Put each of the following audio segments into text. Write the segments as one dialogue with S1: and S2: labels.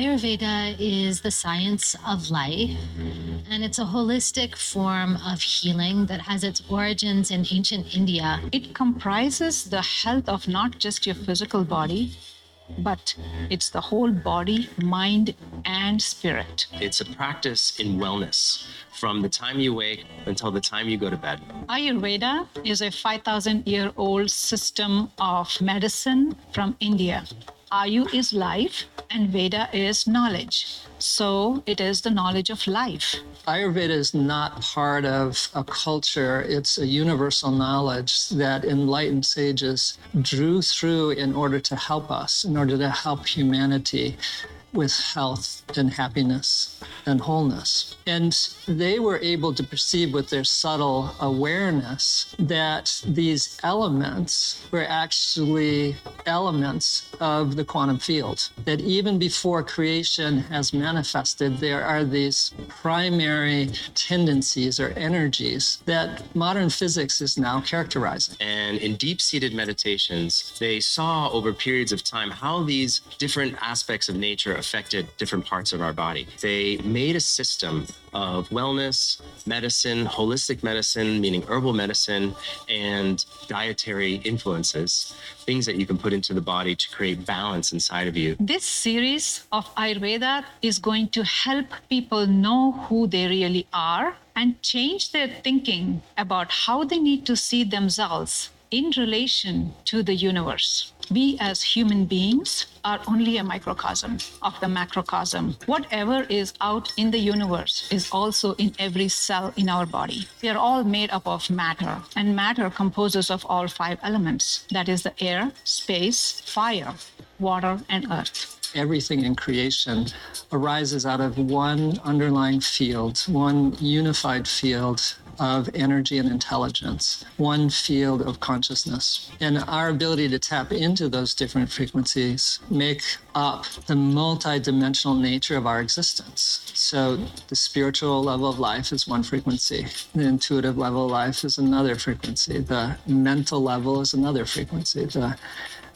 S1: Ayurveda is the science of life, and it's a holistic form of healing that has its origins in ancient India.
S2: It comprises the health of not just your physical body, but it's the whole body, mind, and spirit.
S3: It's a practice in wellness from the time you wake until the time you go to bed.
S2: Ayurveda is a 5,000 year old system of medicine from India. Ayu is life and Veda is knowledge. So it is the knowledge of life.
S4: Ayurveda is not part of a culture, it's a universal knowledge that enlightened sages drew through in order to help us, in order to help humanity with health and happiness and wholeness. And they were able to perceive with their subtle awareness that these elements were actually elements of the quantum field. That even before creation has manifested, there are these primary tendencies or energies that modern physics is now characterizing.
S3: And in deep seated meditations, they saw over periods of time how these different aspects of nature affected different parts of our body. They made a system of wellness, medicine, holistic medicine, meaning herbal medicine, and dietary influences, things that you can put into the body to create balance inside of you.
S2: This series of Ayurveda is going to help people know who they really are and change their thinking about how they need to see themselves in relation to the universe. We as human beings are only a microcosm of the macrocosm. Whatever is out in the universe is also in every cell in our body. We are all made up of matter, and matter composes of all five elements that is, the air, space, fire, water, and earth
S4: everything in creation arises out of one underlying field, one unified field of energy and intelligence, one field of consciousness. And our ability to tap into those different frequencies make up the multidimensional nature of our existence. So the spiritual level of life is one frequency, the intuitive level of life is another frequency, the mental level is another frequency, the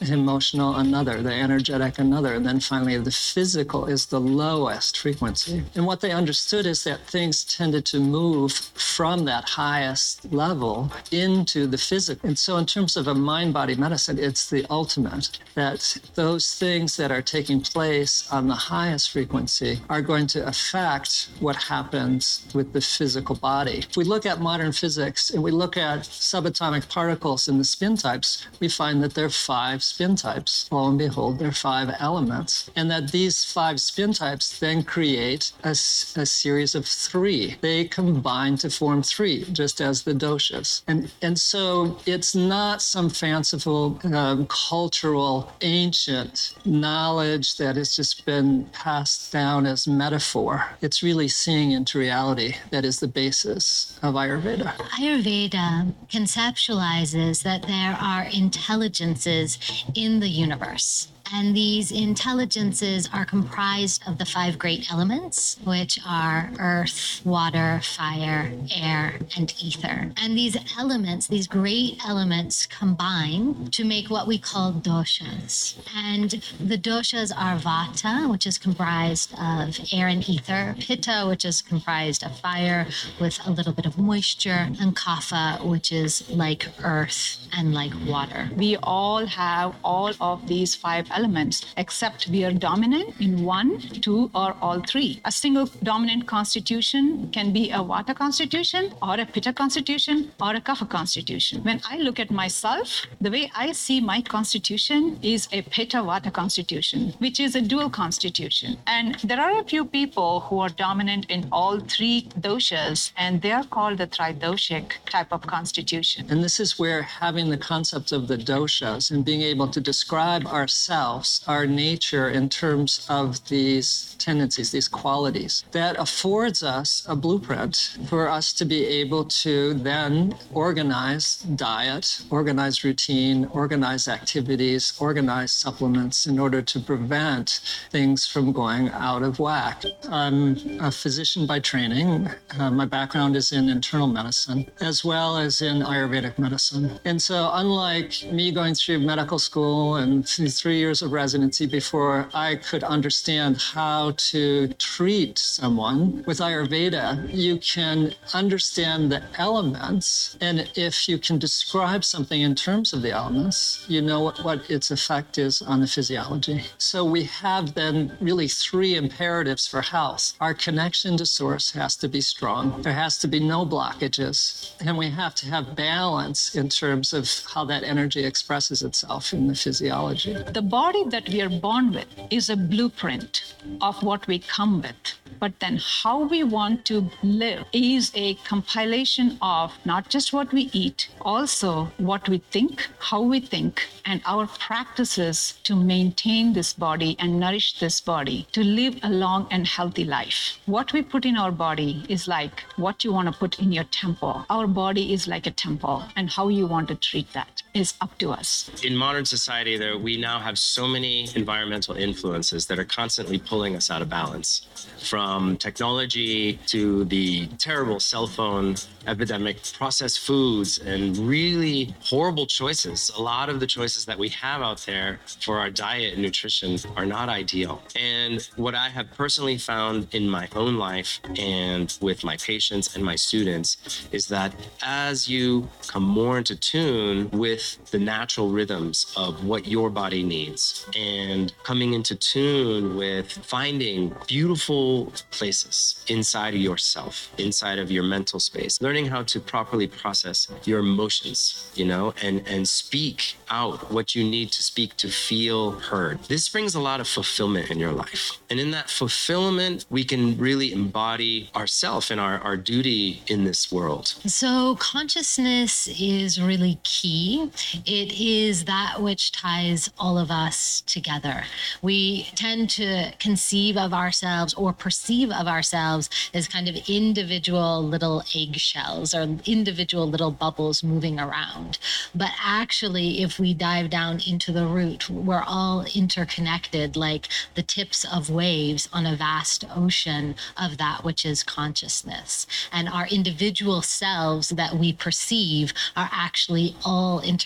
S4: emotional another, the energetic another, and then finally the physical is the lowest frequency. And what they understood is that things tended to move from that highest level into the physical. And so, in terms of a mind body medicine, it's the ultimate that those things that are taking place on the highest frequency are going to affect what happens with the physical body. If we look at modern physics and we look at subatomic particles and the spin types, we find that there are five spin types. Lo and behold, there are five elements. And that these five spin types then create a, a series of three. They combine to form three, just as the doshas. And, and so it's not some fanciful um, cultural ancient knowledge that has just been passed down as metaphor. It's really seeing into reality that is the basis of Ayurveda.
S1: Ayurveda conceptualizes that there are intelligences in the universe. And these intelligences are comprised of the five great elements, which are earth, water, fire, air, and ether. And these elements, these great elements, combine to make what we call doshas. And the doshas are vata, which is comprised of air and ether, pitta, which is comprised of fire with a little bit of moisture, and kapha, which is like earth and like water.
S2: We all have all of these five elements, except we are dominant in one, two, or all three. A single dominant constitution can be a Vata constitution, or a Pitta constitution, or a Kapha constitution. When I look at myself, the way I see my constitution is a Pitta Vata constitution, which is a dual constitution. And there are a few people who are dominant in all three doshas, and they are called the tridoshic type of constitution.
S4: And this is where having the concept of the doshas and being able to describe ourselves ourselves, our nature, in terms of these tendencies, these qualities. That affords us a blueprint for us to be able to then organize diet, organize routine, organize activities, organize supplements in order to prevent things from going out of whack. I'm a physician by training. Uh, my background is in internal medicine as well as in Ayurvedic medicine. And so, unlike me going through medical school and three years of residency before I could understand how to treat someone with Ayurveda, you can understand the elements. And if you can describe something in terms of the elements, you know what, what its effect is on the physiology. So, we have then really three imperatives for health. Our connection to source has to be strong, there has to be no blockages, and we have to have balance in terms of how that energy expresses itself in the physiology.
S2: The that we are born with is a blueprint of what we come with. But then how we want to live is a compilation of not just what we eat, also what we think, how we think, and our practices to maintain this body and nourish this body to live a long and healthy life. What we put in our body is like what you want to put in your temple. Our body is like a temple, and how you want to treat that is up to us.
S3: In modern society, there we now have so many environmental influences that are constantly pulling us out of balance. From technology to the terrible cell phone epidemic, processed foods, and really horrible choices. A lot of the choices that we have out there for our diet and nutrition are not ideal. And what I have personally found in my own life and with my patients and my students is that as you come more into tune with the natural rhythms of what your body needs and coming into tune with finding beautiful places inside of yourself, inside of your mental space, learning how to properly process your emotions, you know, and, and speak out what you need to speak to feel heard. This brings a lot of fulfillment in your life. And in that fulfillment, we can really embody ourself and our, our duty in this world.
S1: So, consciousness is really key. It is that which ties all of us together. We tend to conceive of ourselves or perceive of ourselves as kind of individual little eggshells or individual little bubbles moving around. But actually, if we dive down into the root, we're all interconnected like the tips of waves on a vast ocean of that which is consciousness. And our individual selves that we perceive are actually all interconnected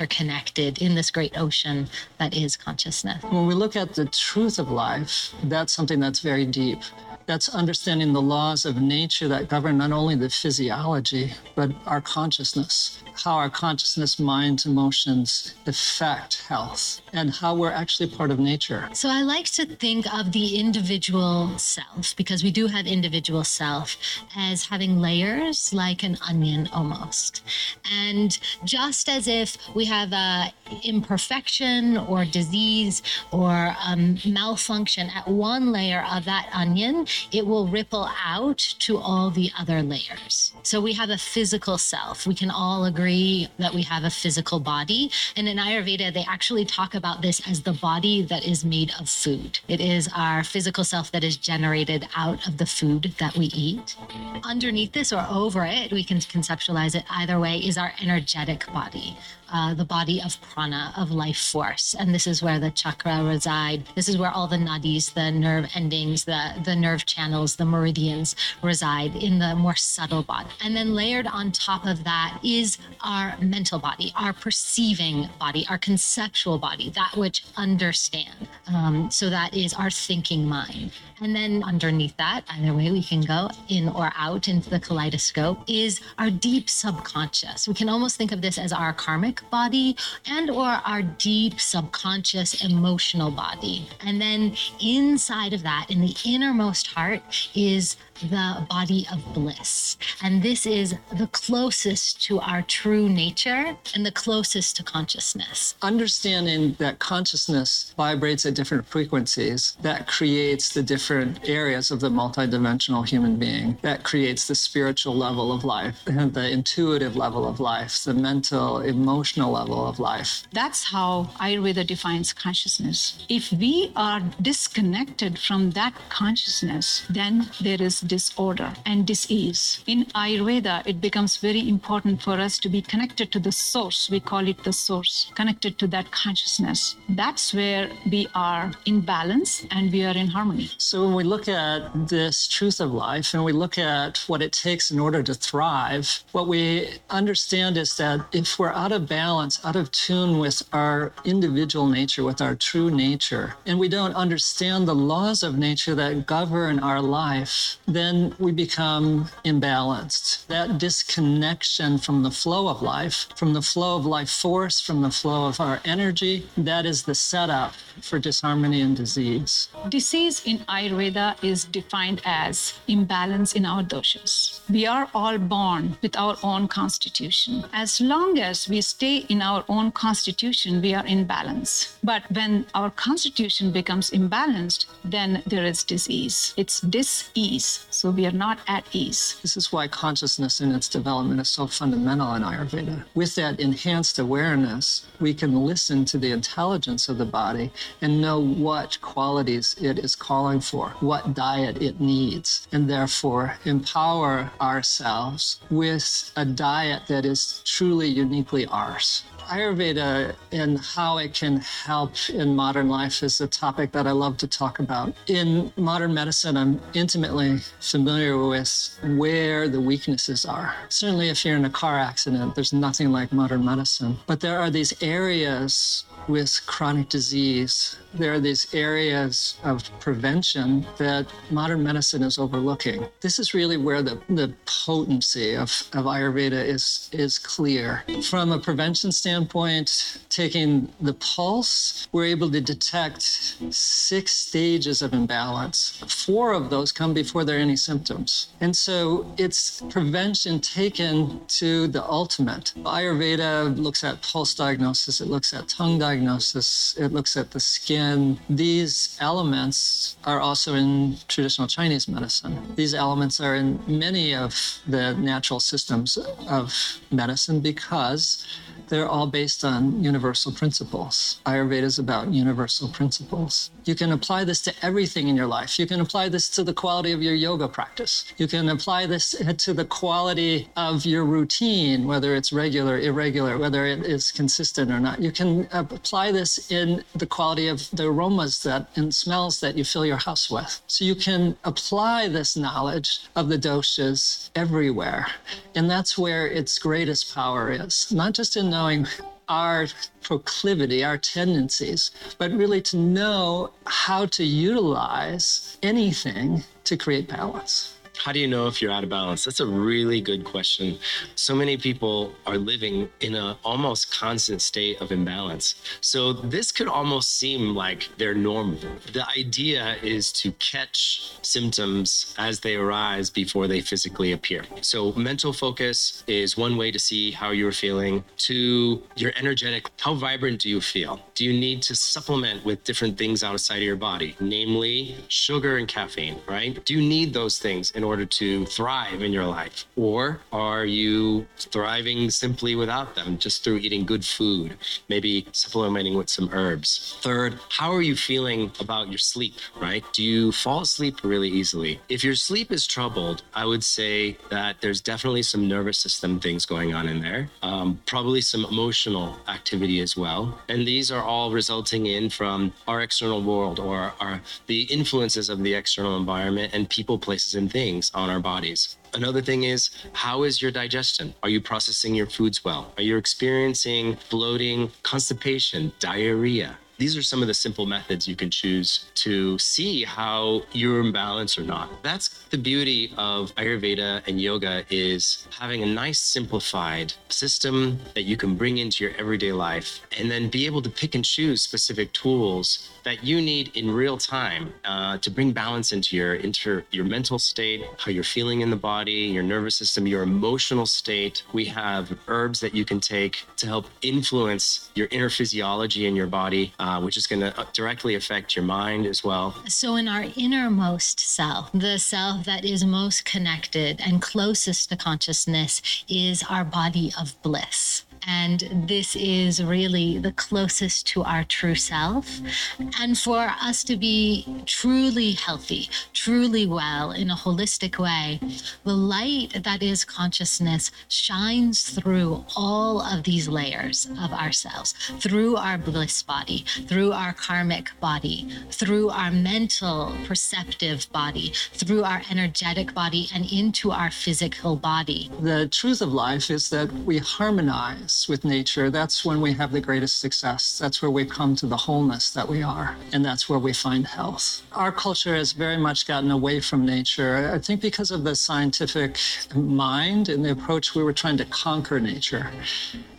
S1: in this great ocean that is consciousness.
S4: When we look at the truth of life, that's something that's very deep. That's understanding the laws of nature that govern not only the physiology, but our consciousness, how our consciousness, minds, emotions affect health, and how we're actually part of nature.
S1: So I like to think of the individual self, because we do have individual self, as having layers like an onion almost. And just as if we have a imperfection or disease or um, malfunction at one layer of that onion, it will ripple out to all the other layers. So we have a physical self. We can all agree that we have a physical body. And in Ayurveda, they actually talk about this as the body that is made of food. It is our physical self that is generated out of the food that we eat. Underneath this or over it, we can conceptualize it either way, is our energetic body uh, the body of prana, of life force. And this is where the chakra reside. This is where all the nadis, the nerve endings, the, the nerve channels, the meridians reside in the more subtle body. And then layered on top of that is our mental body, our perceiving body, our conceptual body, that which understand. Um, so that is our thinking mind. And then underneath that, either way we can go in or out into the kaleidoscope, is our deep subconscious. We can almost think of this as our karmic body and or our deep subconscious emotional body. And then inside of that, in the innermost heart, is the body of bliss. And this is the closest to our true nature and the closest to consciousness.
S4: Understanding that consciousness vibrates at different frequencies, that creates the different areas of the multidimensional human being, that creates the spiritual level of life, and the intuitive level of life, the mental, emotional vibrational level of life.
S2: That's how Ayurveda defines consciousness. If we are disconnected from that consciousness, then there is disorder and disease. In Ayurveda, it becomes very important for us to be connected to the source. We call it the source, connected to that consciousness. That's where we are in balance and we are in harmony.
S4: So when we look at this truth of life and we look at what it takes in order to thrive, what we understand is that if we're out of balance, out of tune with our individual nature, with our true nature, and we don't understand the laws of nature that govern our life, then we become imbalanced. That disconnection from the flow of life, from the flow of life force, from the flow of our energy, that is the setup for disharmony and disease.
S2: Disease in Ayurveda is defined as imbalance in our doshas. We are all born with our own constitution. As long as we stay in our own constitution, we are in balance. But when our constitution becomes imbalanced, then there is disease. It's dis-ease. So we are not at ease.
S4: This is why consciousness in its development is so fundamental in Ayurveda. With that enhanced awareness, we can listen to the intelligence of the body and know what qualities it is calling for, what diet it needs, and therefore empower ourselves with a diet that is truly uniquely ours. Ayurveda and how it can help in modern life is a topic that I love to talk about. In modern medicine, I'm intimately familiar with where the weaknesses are. Certainly, if you're in a car accident, there's nothing like modern medicine. But there are these areas with chronic disease, there are these areas of prevention that modern medicine is overlooking. This is really where the, the potency of, of Ayurveda is, is clear. From a prevention standpoint, taking the pulse, we're able to detect six stages of imbalance. Four of those come before there are any symptoms. And so it's prevention taken to the ultimate. Ayurveda looks at pulse diagnosis, it looks at tongue diagnosis, it looks at the skin. These elements are also in traditional Chinese medicine. These elements are in many of the natural systems of medicine because they're all based on universal principles. Ayurveda is about universal principles. You can apply this to everything in your life. You can apply this to the quality of your yoga practice. You can apply this to the quality of your routine, whether it's regular, irregular, whether it is consistent or not. You can apply this in the quality of the aromas that and smells that you fill your house with. So you can apply this knowledge of the doshas everywhere. And that's where its greatest power is, not just in knowing our proclivity, our tendencies, but really to know how to utilize anything to create balance.
S3: How do you know if you're out of balance? That's a really good question. So many people are living in an almost constant state of imbalance. So this could almost seem like they're normal. The idea is to catch symptoms as they arise before they physically appear. So mental focus is one way to see how you're feeling. To your energetic, how vibrant do you feel? Do you need to supplement with different things outside of your body, namely sugar and caffeine, right? Do you need those things in order to thrive in your life? Or are you thriving simply without them, just through eating good food, maybe supplementing with some herbs? Third, how are you feeling about your sleep, right? Do you fall asleep really easily? If your sleep is troubled, I would say that there's definitely some nervous system things going on in there, um, probably some emotional activity as well. And these are all resulting in from our external world or our, the influences of the external environment and people, places, and things things on our bodies. Another thing is, how is your digestion? Are you processing your foods well? Are you experiencing bloating, constipation, diarrhea? These are some of the simple methods you can choose to see how you're in balance or not. That's the beauty of Ayurveda and yoga is having a nice simplified system that you can bring into your everyday life and then be able to pick and choose specific tools that you need in real time uh, to bring balance into your into your mental state, how you're feeling in the body, your nervous system, your emotional state. We have herbs that you can take to help influence your inner physiology in your body. Uh, uh, which is going to uh, directly affect your mind as well.
S1: So, in our innermost self, the self that is most connected and closest to consciousness is our body of bliss. And this is really the closest to our true self. And for us to be truly healthy, truly well in a holistic way, the light that is consciousness shines through all of these layers of ourselves, through our bliss body, through our karmic body, through our mental perceptive body, through our energetic body, and into our physical body.
S4: The truth of life is that we harmonize with nature. That's when we have the greatest success. That's where we come to the wholeness that we are, and that's where we find health. Our culture has very much gotten away from nature. I think because of the scientific mind and the approach we were trying to conquer nature.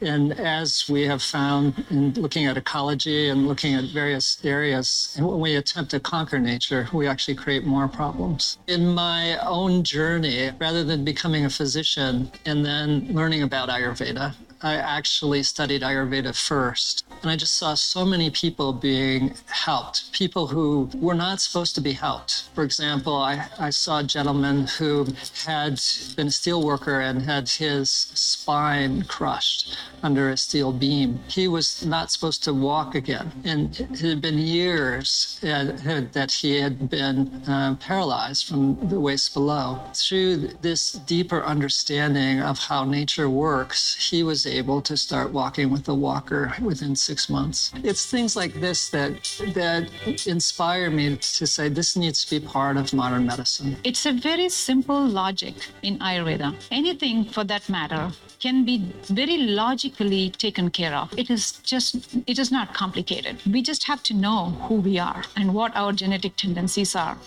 S4: And as we have found in looking at ecology and looking at various areas, and when we attempt to conquer nature, we actually create more problems. In my own journey, rather than becoming a physician and then learning about Ayurveda, I actually studied Ayurveda first. And I just saw so many people being helped, people who were not supposed to be helped. For example, I, I saw a gentleman who had been a steel worker and had his spine crushed under a steel beam. He was not supposed to walk again. And it had been years uh, that he had been uh, paralyzed from the waist below. Through this deeper understanding of how nature works, he was able to start walking with a walker within six months. It's things like this that that inspire me to say this needs to be part of modern medicine.
S2: It's a very simple logic in Ayurveda. Anything for that matter can be very logically taken care of. It is just it is not complicated. We just have to know who we are and what our genetic tendencies are